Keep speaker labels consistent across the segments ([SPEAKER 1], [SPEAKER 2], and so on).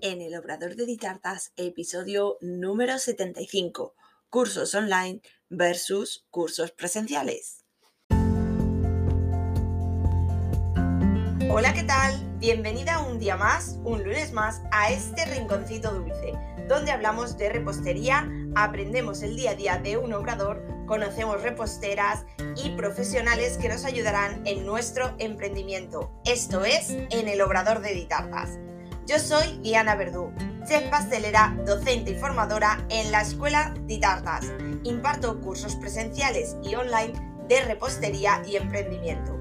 [SPEAKER 1] en el Obrador de Ditartas, episodio número 75, cursos online versus cursos presenciales. Hola, ¿qué tal? Bienvenida un día más, un lunes más, a este rinconcito dulce, donde hablamos de repostería, aprendemos el día a día de un obrador, conocemos reposteras y profesionales que nos ayudarán en nuestro emprendimiento. Esto es en el Obrador de Ditartas. Yo soy Diana Verdú, chef pastelera, docente y formadora en la Escuela Ditartas. Imparto cursos presenciales y online de repostería y emprendimiento.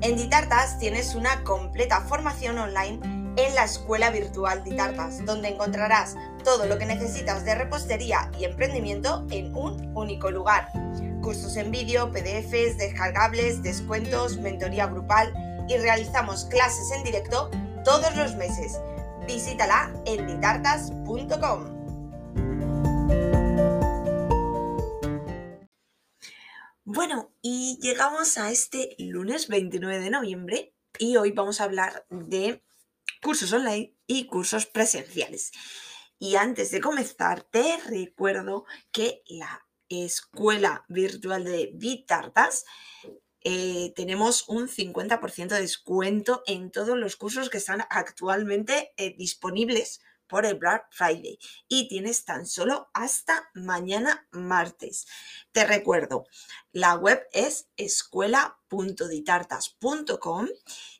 [SPEAKER 1] En Ditartas tienes una completa formación online en la Escuela Virtual Ditartas, donde encontrarás todo lo que necesitas de repostería y emprendimiento en un único lugar. Cursos en vídeo, PDFs, descargables, descuentos, mentoría grupal y realizamos clases en directo todos los meses visítala en ditartas.com. Bueno, y llegamos a este lunes 29 de noviembre y hoy vamos a hablar de cursos online y cursos presenciales. Y antes de comenzar, te recuerdo que la escuela virtual de Vitartas eh, tenemos un 50% de descuento en todos los cursos que están actualmente eh, disponibles por el Black Friday y tienes tan solo hasta mañana martes. Te recuerdo, la web es escuela.ditartas.com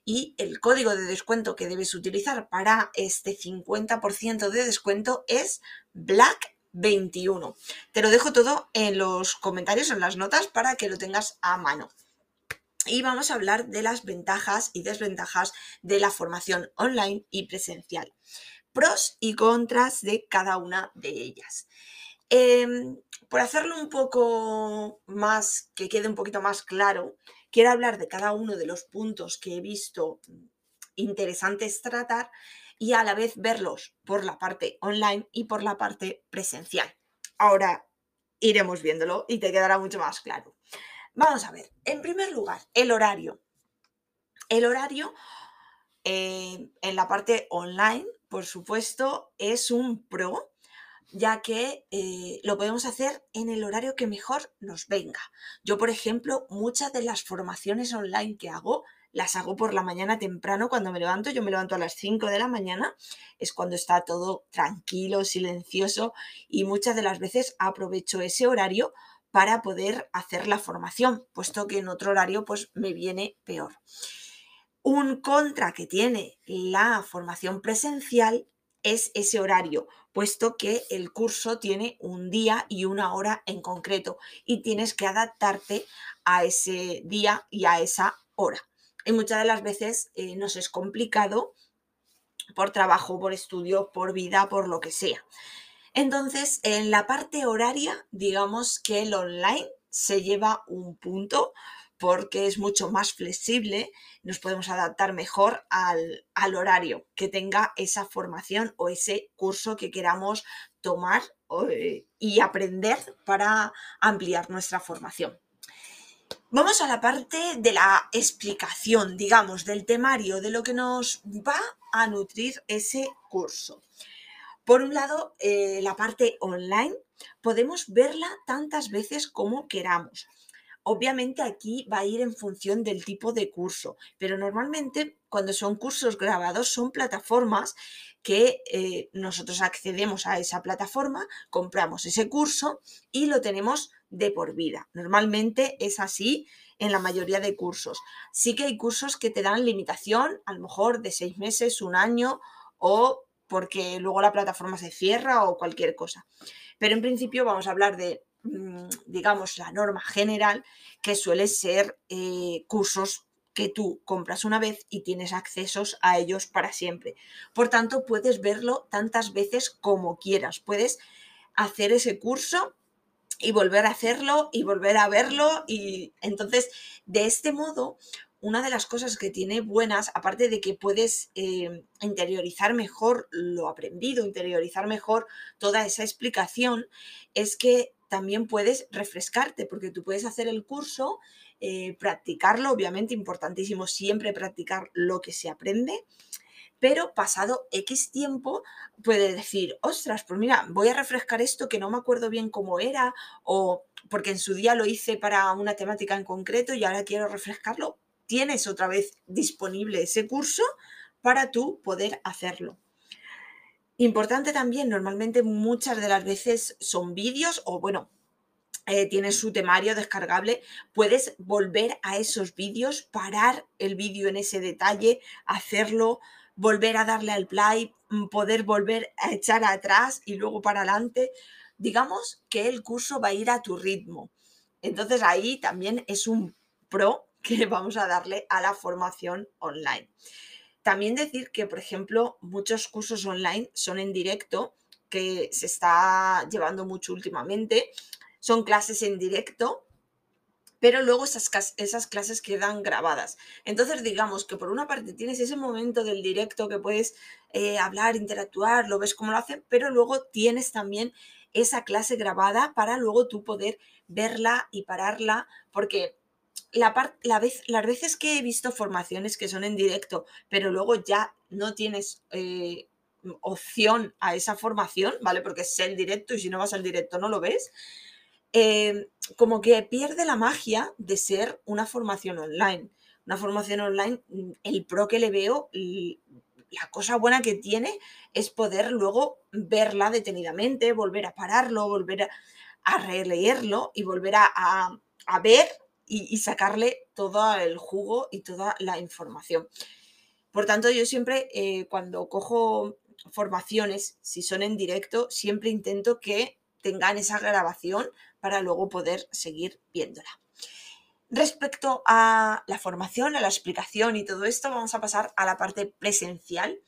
[SPEAKER 1] y el código de descuento que debes utilizar para este 50% de descuento es Black 21. Te lo dejo todo en los comentarios, en las notas, para que lo tengas a mano y vamos a hablar de las ventajas y desventajas de la formación online y presencial. Pros y contras de cada una de ellas. Em, por hacerlo un poco más, que quede un poquito más claro, quiero hablar de cada uno de los puntos que he visto interesantes tratar y a la vez verlos por la parte online y por la parte presencial. Ahora iremos viéndolo y te quedará mucho más claro. Vamos a ver, en primer lugar, el horario. El horario eh, en la parte online, por supuesto, es un pro, ya que eh, lo podemos hacer en el horario que mejor nos venga. Yo, por ejemplo, muchas de las formaciones online que hago, las hago por la mañana temprano cuando me levanto. Yo me levanto a las 5 de la mañana, es cuando está todo tranquilo, silencioso y muchas de las veces aprovecho ese horario para poder hacer la formación, puesto que en otro horario pues me viene peor. Un contra que tiene la formación presencial es ese horario, puesto que el curso tiene un día y una hora en concreto y tienes que adaptarte a ese día y a esa hora. Y muchas de las veces eh, nos es complicado por trabajo, por estudio, por vida, por lo que sea. Entonces, en la parte horaria, digamos que el online se lleva un punto porque es mucho más flexible, nos podemos adaptar mejor al, horario que tenga esa formación o ese curso que queramos tomar eh, y aprender para ampliar nuestra formación. Vamos a la parte de la explicación, digamos, del temario, de lo que nos va a nutrir ese curso. Por un lado, eh, la parte online podemos verla tantas veces como queramos. Obviamente aquí va a ir en función del tipo de curso, pero normalmente cuando son cursos grabados son plataformas que eh, nosotros accedemos a esa plataforma, compramos ese curso y lo tenemos de por vida. Normalmente es así en la mayoría de cursos. Sí que hay cursos que te dan limitación, a lo mejor de seis meses, un año o porque luego la plataforma se cierra o cualquier cosa. Pero en principio vamos a hablar de, mm, digamos, la norma general, que suele ser eh, cursos que tú compras una vez y tienes accesos a ellos para siempre. Por tanto, puedes verlo tantas veces como quieras. Puedes hacer ese curso y volver a hacerlo y volver a verlo y entonces de este modo una de las cosas que tiene buenas, aparte de que puedes eh, interiorizar mejor lo aprendido, interiorizar mejor toda esa explicación, es que también puedes refrescarte, porque tú puedes hacer el curso, eh, practicarlo, obviamente importantísimo siempre practicar lo que se aprende, pero pasado X tiempo puede decir, ostras, pues mira, voy a refrescar esto que no me acuerdo bien cómo era, o porque en su día lo hice para una temática en concreto y ahora quiero refrescarlo, tienes otra vez disponible ese curso para tú poder hacerlo. Importante también, normalmente muchas de las veces son vídeos o bueno, eh, tienes su temario descargable, puedes volver a esos vídeos, parar el vídeo en ese detalle, hacerlo, volver a darle al play, mm, poder volver a echar atrás y luego para adelante. Digamos que el curso va a ir a tu ritmo. Entonces ahí también es un pro que vamos a darle a la formación online. También decir que, por ejemplo, muchos cursos online son en directo, que se está llevando mucho últimamente. Son clases en directo, pero luego esas, clases quedan grabadas. Entonces, digamos que por una parte tienes ese momento del directo que puedes eh, hablar, interactuar, lo ves cómo lo hacen, pero luego tienes también esa clase grabada para luego tú poder verla y pararla, porque la, vez, las veces que he visto formaciones que son en directo, pero luego ya no tienes eh, opción a esa formación, ¿vale? Porque es el directo y si no vas al directo no lo ves, eh, como que pierde la magia de ser una formación online. Una formación online, mm, el pro que le veo, la cosa buena que tiene es poder luego verla detenidamente, volver a pararlo, volver a, releerlo y volver a ver y, sacarle todo el jugo y toda la información. Por tanto, yo siempre eh, cuando cojo formaciones, si son en directo, siempre intento que tengan esa grabación para luego poder seguir viéndola. Respecto a la formación, a la explicación y todo esto, vamos a pasar a la parte presencial,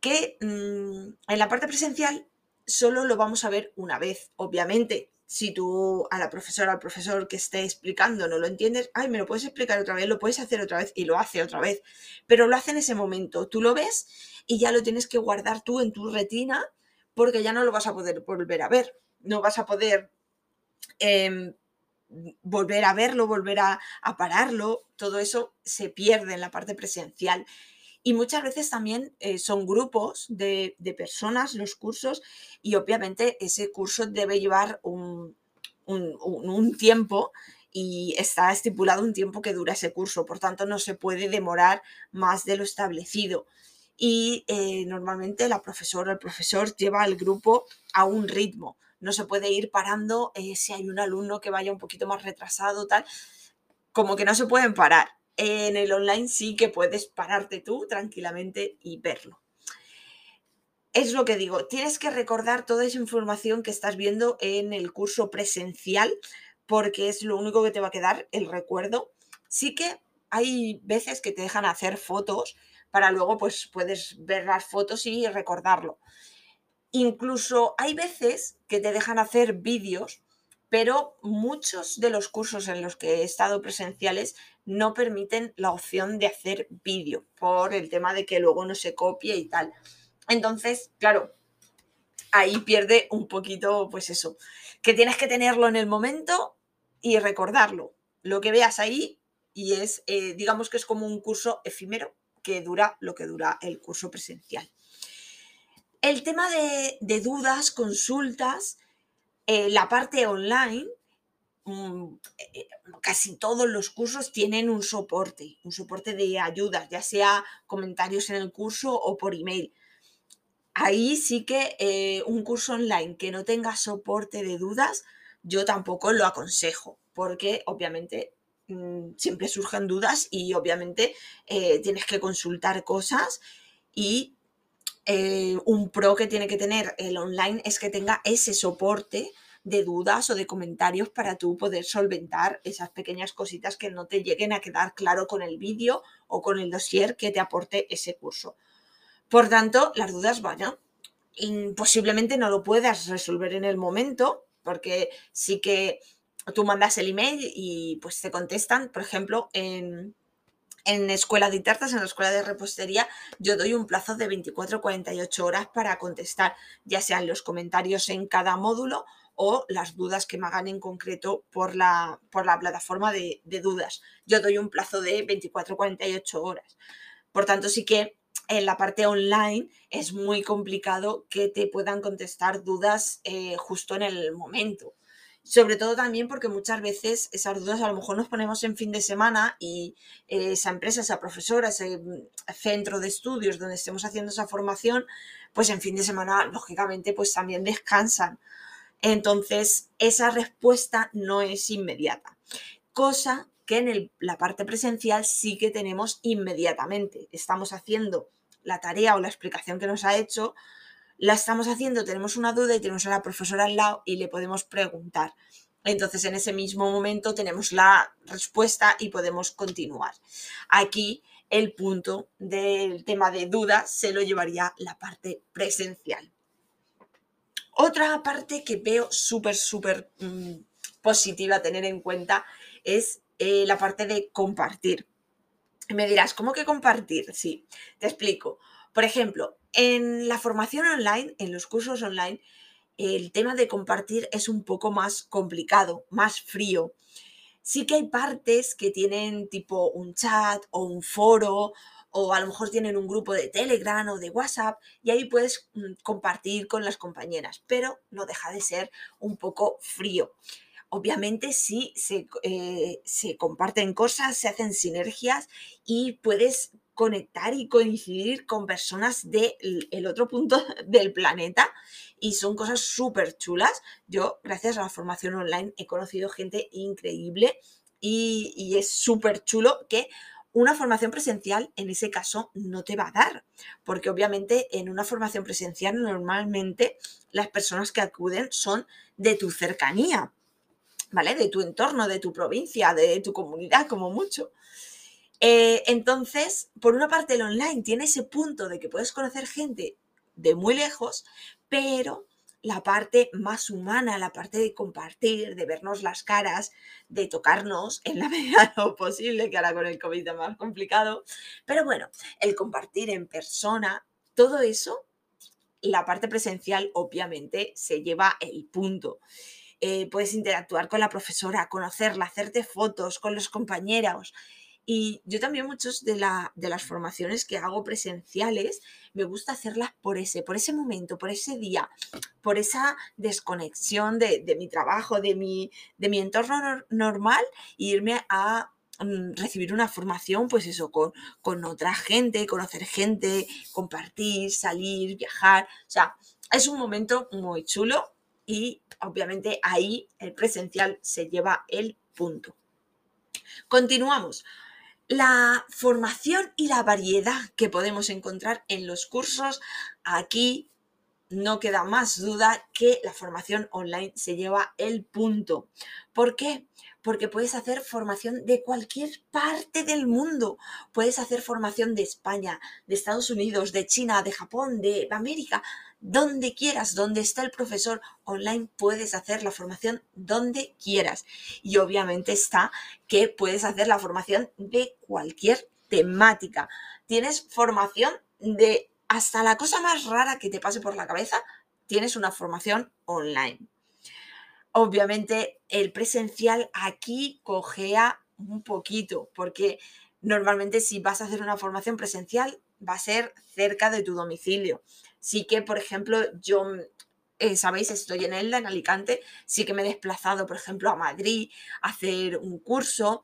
[SPEAKER 1] que mm, en la parte presencial solo lo vamos a ver una vez, obviamente si tú a la profesora, al profesor que esté explicando no lo entiendes, ay, me lo puedes explicar otra vez, lo puedes hacer otra vez y lo hace otra vez, pero lo hace en ese momento, tú lo ves y ya lo tienes que guardar tú en tu retina porque ya no lo vas a poder volver a ver, no vas a poder em, volver a verlo, volver a, a pararlo, todo eso se pierde en la parte presencial. Y muchas veces también eh, son grupos de, personas los cursos y obviamente ese curso debe llevar un, tiempo y está estipulado un tiempo que dura ese curso, por tanto no se puede demorar más de lo establecido. Y eh, normalmente la profesora o el profesor lleva al grupo a un ritmo, no se puede ir parando eh, si hay un alumno que vaya un poquito más retrasado, tal, como que no se pueden parar en el online sí que puedes pararte tú tranquilamente y verlo. Es lo que digo, tienes que recordar toda esa información que estás viendo en el curso presencial porque es lo único que te va a quedar, el recuerdo. Sí que hay veces que te dejan hacer fotos para luego pues puedes ver las fotos y recordarlo. Incluso hay veces que te dejan hacer vídeos pero muchos de los cursos en los que he estado presenciales no permiten la opción de hacer vídeo por el tema de que luego no se copie y tal. Entonces, claro, ahí pierde un poquito, pues eso, que tienes que tenerlo en el momento y recordarlo. Lo que veas ahí y es, eh, digamos que es como un curso efímero que dura lo que dura el curso presencial. El tema de, de dudas, consultas, eh, la parte online, mm, eh, casi todos los cursos tienen un soporte, un soporte de ayuda, ya sea comentarios en el curso o por email. Ahí sí que eh, un curso online que no tenga soporte de dudas, yo tampoco lo aconsejo, porque obviamente mm, siempre surgen dudas y obviamente tienes que consultar cosas y eh, un pro que tiene que tener el online es que tenga ese soporte de dudas o de comentarios para tú poder solventar esas pequeñas cositas que no te lleguen a quedar claro con el vídeo o con el dossier que te aporte ese curso. Por tanto, las dudas, vayan. posiblemente no lo puedas resolver en el momento, porque sí que tú mandas el email y pues te contestan, por ejemplo, en, en escuela de tartas, en la escuela de repostería, yo doy un plazo de 24 48 horas para contestar, ya sean los comentarios en cada módulo o las dudas que me hagan en concreto por la, por la plataforma de, dudas. Yo doy un plazo de 24 48 horas. Por tanto, sí que en la parte online es muy complicado que te puedan contestar dudas eh, justo en el momento. Sobre todo también porque muchas veces esas dudas a lo mejor nos ponemos en fin de semana y eh, esa empresa, esa profesora, ese mm, centro de estudios donde estemos haciendo esa formación, pues en fin de semana, lógicamente, pues también descansan. Entonces, esa respuesta no es inmediata. Cosa que en la parte presencial sí que tenemos inmediatamente. Estamos haciendo la tarea o la explicación que nos ha hecho, la estamos haciendo, tenemos una duda y tenemos a la profesora al lado y le podemos preguntar. Entonces, en ese mismo momento tenemos la respuesta y podemos continuar. Aquí el punto del tema de duda se lo llevaría la parte presencial. Otra parte que veo súper, súper mm, positiva a tener en cuenta es eh, la parte de compartir. Me dirás, ¿cómo que compartir? Sí, te explico. Por ejemplo, en la formación online, en los cursos online, el tema de compartir es un poco más complicado, más frío. Sí que hay partes que tienen tipo un chat o un foro o a lo mejor tienen un grupo de Telegram o de WhatsApp y ahí puedes mm, compartir con las compañeras, pero no deja de ser un poco frío obviamente sí eh, se, comparten cosas, se hacen sinergias y puedes conectar y coincidir con personas del otro punto del planeta y son cosas súper chulas. Yo, gracias a la formación online, he conocido gente increíble y, y es súper chulo que una formación presencial en ese caso no te va a dar, porque obviamente en una formación presencial normalmente las personas que acuden son de tu cercanía, ¿vale? De tu entorno, de tu provincia, de tu comunidad, como mucho. Eh, entonces, por una parte, el online tiene ese punto de que puedes conocer gente de muy lejos, pero la parte más humana, la parte de compartir, de vernos las caras, de tocarnos en la medida de lo posible, que ahora con el COVID es más complicado. Pero bueno, el compartir en persona, todo eso, la parte presencial obviamente se lleva el punto. Eh, puedes interactuar con la profesora, conocerla, hacerte fotos con los compañeros. Y yo también muchos de, de las formaciones que hago presenciales, me gusta hacerlas por ese, por ese momento, por ese día, por esa desconexión de, mi trabajo, de mi, de mi entorno normal, e irme a mm, recibir una formación, pues eso, con, con otra gente, conocer gente, compartir, salir, viajar. O sea, es un momento muy chulo y obviamente ahí el presencial se lleva el punto. Continuamos. La formación y la variedad que podemos encontrar en los cursos, aquí no queda más duda que la formación online se lleva el punto. ¿Por qué? Porque puedes hacer formación de cualquier parte del mundo. Puedes hacer formación de España, de Estados Unidos, de China, de Japón, de América, donde quieras, donde está el profesor online, puedes hacer la formación donde quieras. Y obviamente está que puedes hacer la formación de cualquier temática. Tienes formación de hasta la cosa más rara que te pase por la cabeza, tienes una formación online. Obviamente el presencial aquí cogea un poquito, porque normalmente si vas a hacer una formación presencial va a ser cerca de tu domicilio. Sí que, por ejemplo, yo, eh, sabéis, estoy en Elda, en Alicante, sí que me he desplazado, por ejemplo, a Madrid a hacer un curso,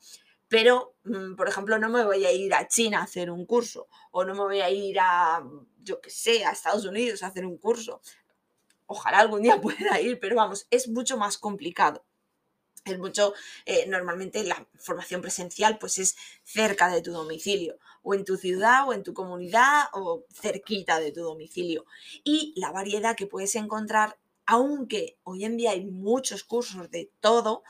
[SPEAKER 1] pero, mm, por ejemplo, no me voy a ir a China a hacer un curso o no me voy a ir a, yo qué sé, a Estados Unidos a hacer un curso. Ojalá algún día pueda ir, pero vamos, es mucho más complicado. Es mucho, eh, normalmente la formación presencial pues es cerca de tu domicilio, o en tu ciudad, o en tu comunidad, o cerquita de tu domicilio. Y la variedad que puedes encontrar, aunque hoy en día hay muchos cursos de todo,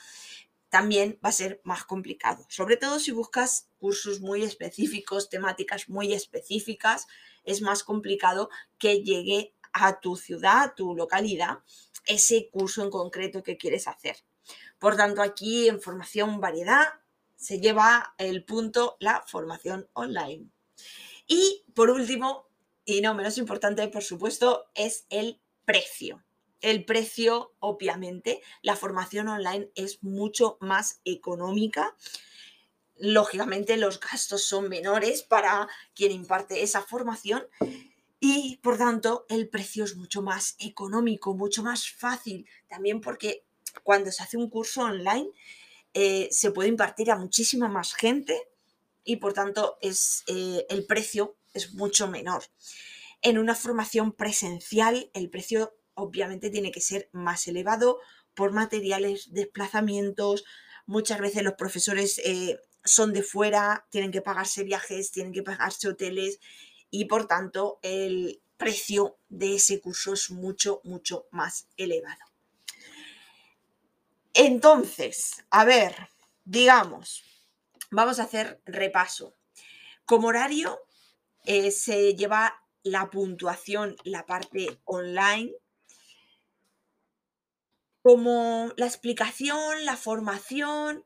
[SPEAKER 1] también va a ser más complicado. Sobre todo si buscas cursos muy específicos, temáticas muy específicas, es más complicado que llegue a tu ciudad, a tu localidad, ese curso en concreto que quieres hacer. Por tanto, aquí en formación variedad se lleva el punto la formación online. Y por último, y no menos importante, por supuesto, es el precio el precio, obviamente, la formación online es mucho más económica. lógicamente los gastos son menores para quien imparte esa formación y por tanto el precio es mucho más económico, mucho más fácil, también porque cuando se hace un curso online eh, se puede impartir a muchísima más gente y por tanto es, eh, el precio es mucho menor. En una formación presencial el precio obviamente tiene que ser más elevado por materiales, desplazamientos, muchas veces los profesores eh, son de fuera, tienen que pagarse viajes, tienen que pagarse hoteles y por tanto el precio de ese curso es mucho, mucho más elevado. Entonces, a ver, digamos, vamos a hacer repaso. Como horario eh, se lleva la puntuación, la parte online, como la explicación, la formación,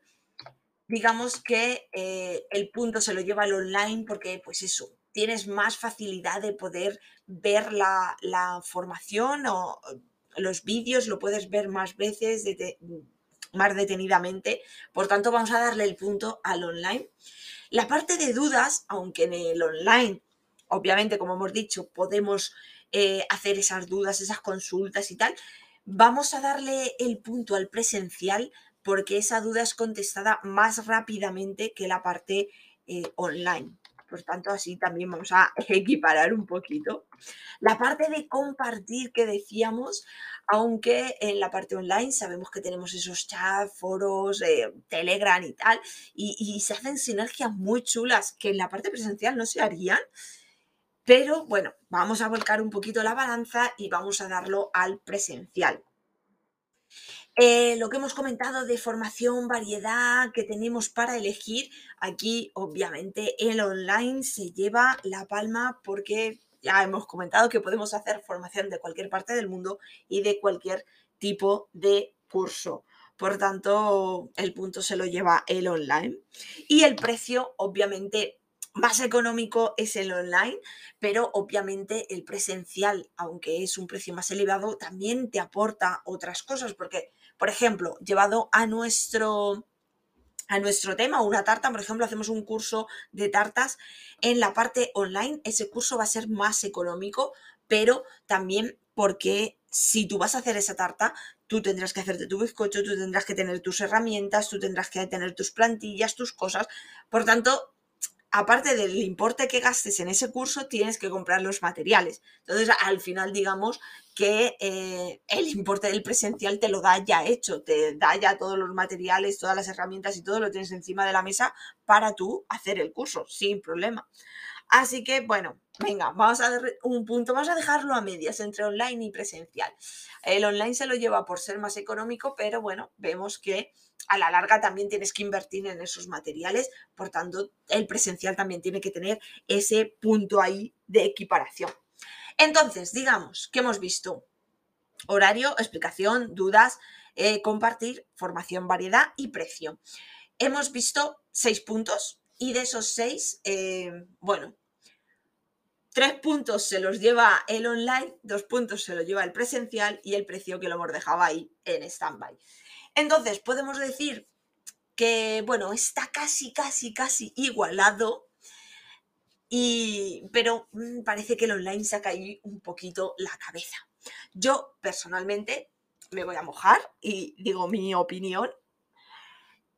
[SPEAKER 1] digamos que eh, el punto se lo lleva al online porque, pues eso, tienes más facilidad de poder ver la, formación o los vídeos, lo puedes ver más veces, más detenidamente. Por tanto, vamos a darle el punto al online. La parte de dudas, aunque en el online, obviamente, como hemos dicho, podemos eh, hacer esas dudas, esas consultas y tal, vamos a darle el punto al presencial porque esa duda es contestada más rápidamente que la parte eh, online. Por tanto, así también vamos a equiparar un poquito. La parte de compartir que decíamos, aunque en la parte online sabemos que tenemos esos chats, foros, eh, Telegram y tal, y, se hacen sinergias muy chulas que en la parte presencial no se harían. Pero bueno, vamos a volcar un poquito la balanza y vamos a darlo al presencial. Eh, lo que hemos comentado de formación, variedad que tenemos para elegir, aquí obviamente el online se lleva la palma porque ya hemos comentado que podemos hacer formación de cualquier parte del mundo y de cualquier tipo de curso. Por tanto, el punto se lo lleva el online. Y el precio, obviamente, más económico es el online, pero obviamente el presencial, aunque es un precio más elevado, también te aporta otras cosas, porque, por ejemplo, llevado a nuestro a nuestro tema, una tarta, por ejemplo, hacemos un curso de tartas en la parte online, ese curso va a ser más económico, pero también porque si tú vas a hacer esa tarta, tú tendrás que hacerte tu bizcocho, tú tendrás que tener tus herramientas, tú tendrás que tener tus plantillas, tus cosas. Por tanto, aparte del importe que gastes en ese curso, tienes que comprar los materiales. Entonces, al final, digamos que eh, el importe del presencial te lo da ya hecho, te da ya todos los materiales, todas las herramientas y todo lo tienes encima de la mesa para tú hacer el curso, sin problema. Así que, bueno, venga, vamos a un punto, vamos a dejarlo a medias entre online y presencial. El online se lo lleva por ser más económico, pero bueno, vemos que a la larga también tienes que invertir en esos materiales, por tanto, el presencial también tiene que tener ese punto ahí de equiparación. Entonces, digamos que hemos visto horario, explicación, dudas, eh, compartir, formación, variedad y precio. Hemos visto seis puntos y de esos seis, eh, bueno, tres puntos se los lleva el online, dos puntos se los lleva el presencial y el precio que lo hemos dejado ahí en stand-by. Entonces, podemos decir que, bueno, está casi, casi, casi igualado, y, pero mm, parece que el online saca ahí un poquito la cabeza. Yo, personalmente, me voy a mojar y digo mi opinión.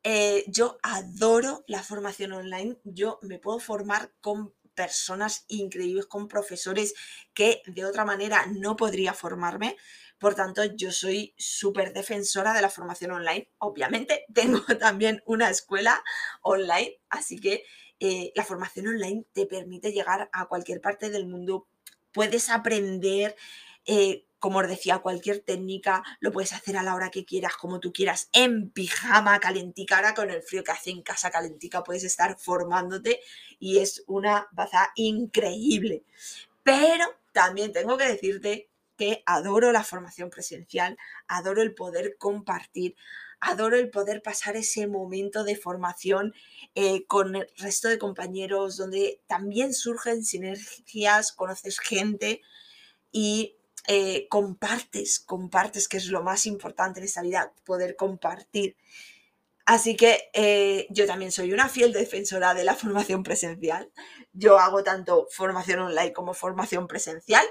[SPEAKER 1] Eh, yo adoro la formación online. Yo me puedo formar con personas increíbles, con profesores que de otra manera no podría formarme. Por tanto, yo soy súper defensora de la formación online. Obviamente, tengo también una escuela online, así que eh, la formación online te permite llegar a cualquier parte del mundo. Puedes aprender, eh, como os decía, cualquier técnica, lo puedes hacer a la hora que quieras, como tú quieras, en pijama, calentica. Ahora con el frío que hace en casa calentica puedes estar formándote y es una baza increíble. Pero también tengo que decirte adoro la formación presencial, adoro el poder compartir, adoro el poder pasar ese momento de formación eh, con el resto de compañeros, donde también surgen sinergias, conoces gente y eh, compartes, compartes, que es lo más importante en esta vida, poder compartir. Así que eh, yo también soy una fiel defensora de la formación presencial. Yo hago tanto formación online como formación presencial,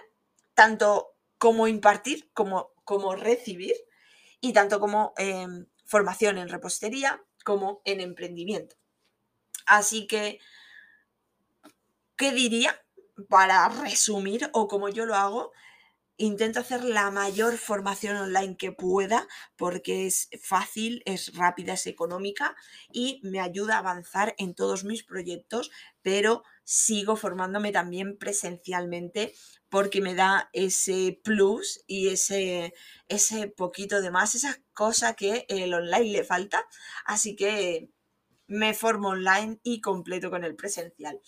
[SPEAKER 1] tanto como impartir como, como recibir, y tanto como em, formación en repostería como en emprendimiento. Así que, ¿qué diría? Para resumir, o como yo lo hago, intento hacer la mayor formación online que pueda porque es fácil, es rápida, es económica y me ayuda a avanzar en todos mis proyectos, pero sigo formándome también presencialmente porque me da ese plus y ese, ese poquito de más, esa cosa que el online le falta. Así que me formo online y completo con el presencial.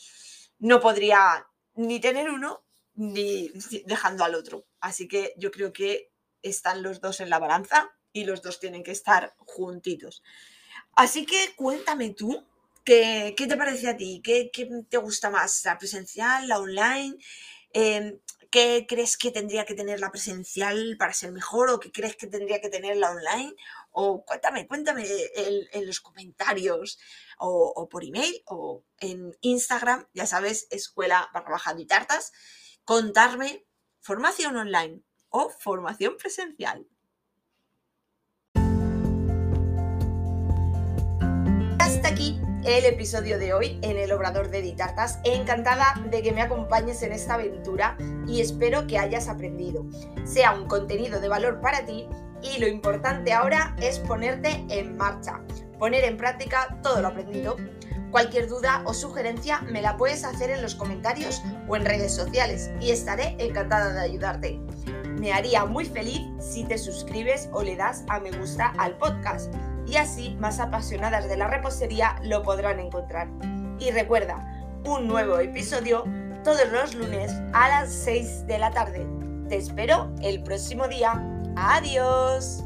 [SPEAKER 1] No podría ni tener uno ni dejando al otro. Así que yo creo que están los dos en la balanza y los dos tienen que estar juntitos. Así que cuéntame tú, ¿qué, te parece a ti? ¿Qué, te gusta más? ¿La presencial, la online? Em, ¿Qué crees que tendría que tener la presencial para ser mejor o qué crees que tendría que tener la online? O cuéntame, cuéntame en, los comentarios o, por email o en Instagram, ya sabes, escuela barra bajando y tartas, contarme formación online o formación presencial. Hasta aquí el episodio de hoy en el Obrador de Ditartas. Encantada de que me acompañes en esta aventura y espero que hayas aprendido. Sea un contenido de valor para ti y lo importante ahora es ponerte en marcha, poner en práctica todo lo aprendido. Cualquier duda o sugerencia me la puedes hacer en los comentarios o en redes sociales y estaré encantada de ayudarte. Me haría muy feliz si te suscribes o le das a me gusta al podcast y así más apasionadas de la repostería lo podrán encontrar. Y recuerda, un nuevo episodio todos los lunes a las 6 de la tarde. Te espero el próximo día. Adiós.